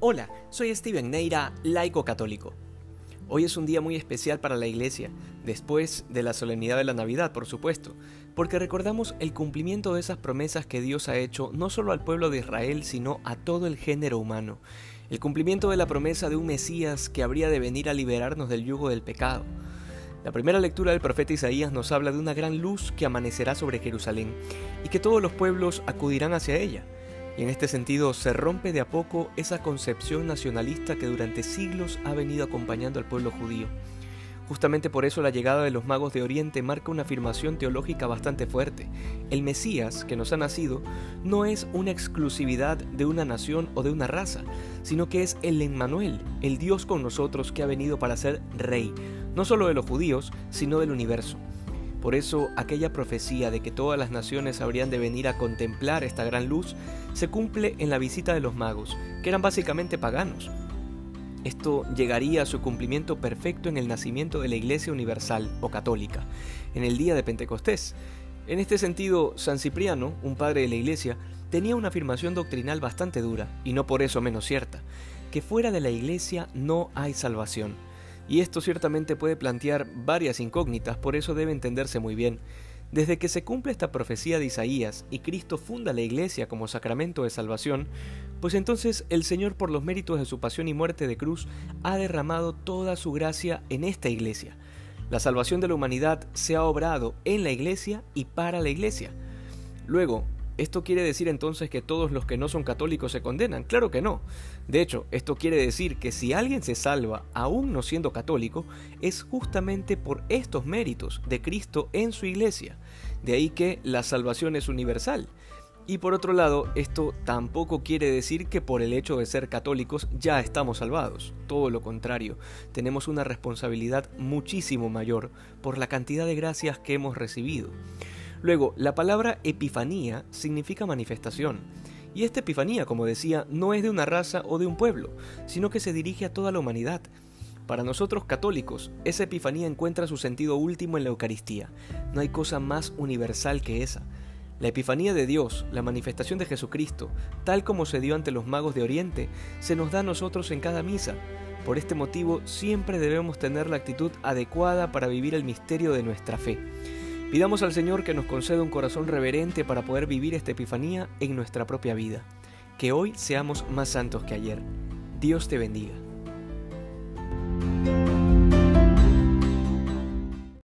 Hola, soy Steven Neira, laico católico. Hoy es un día muy especial para la Iglesia, después de la solemnidad de la Navidad, por supuesto, porque recordamos el cumplimiento de esas promesas que Dios ha hecho no solo al pueblo de Israel, sino a todo el género humano. El cumplimiento de la promesa de un Mesías que habría de venir a liberarnos del yugo del pecado. La primera lectura del profeta Isaías nos habla de una gran luz que amanecerá sobre Jerusalén y que todos los pueblos acudirán hacia ella. Y en este sentido se rompe de a poco esa concepción nacionalista que durante siglos ha venido acompañando al pueblo judío. Justamente por eso la llegada de los magos de Oriente marca una afirmación teológica bastante fuerte. El Mesías que nos ha nacido no es una exclusividad de una nación o de una raza, sino que es el Emmanuel, el Dios con nosotros que ha venido para ser rey, no solo de los judíos, sino del universo. Por eso aquella profecía de que todas las naciones habrían de venir a contemplar esta gran luz se cumple en la visita de los magos, que eran básicamente paganos. Esto llegaría a su cumplimiento perfecto en el nacimiento de la Iglesia Universal o Católica, en el día de Pentecostés. En este sentido, San Cipriano, un padre de la Iglesia, tenía una afirmación doctrinal bastante dura, y no por eso menos cierta, que fuera de la Iglesia no hay salvación. Y esto ciertamente puede plantear varias incógnitas, por eso debe entenderse muy bien. Desde que se cumple esta profecía de Isaías y Cristo funda la Iglesia como sacramento de salvación, pues entonces el Señor por los méritos de su pasión y muerte de cruz ha derramado toda su gracia en esta Iglesia. La salvación de la humanidad se ha obrado en la Iglesia y para la Iglesia. Luego, ¿Esto quiere decir entonces que todos los que no son católicos se condenan? Claro que no. De hecho, esto quiere decir que si alguien se salva aún no siendo católico, es justamente por estos méritos de Cristo en su iglesia. De ahí que la salvación es universal. Y por otro lado, esto tampoco quiere decir que por el hecho de ser católicos ya estamos salvados. Todo lo contrario, tenemos una responsabilidad muchísimo mayor por la cantidad de gracias que hemos recibido. Luego, la palabra epifanía significa manifestación. Y esta epifanía, como decía, no es de una raza o de un pueblo, sino que se dirige a toda la humanidad. Para nosotros católicos, esa epifanía encuentra su sentido último en la Eucaristía. No hay cosa más universal que esa. La epifanía de Dios, la manifestación de Jesucristo, tal como se dio ante los magos de Oriente, se nos da a nosotros en cada misa. Por este motivo, siempre debemos tener la actitud adecuada para vivir el misterio de nuestra fe. Pidamos al Señor que nos conceda un corazón reverente para poder vivir esta Epifanía en nuestra propia vida. Que hoy seamos más santos que ayer. Dios te bendiga.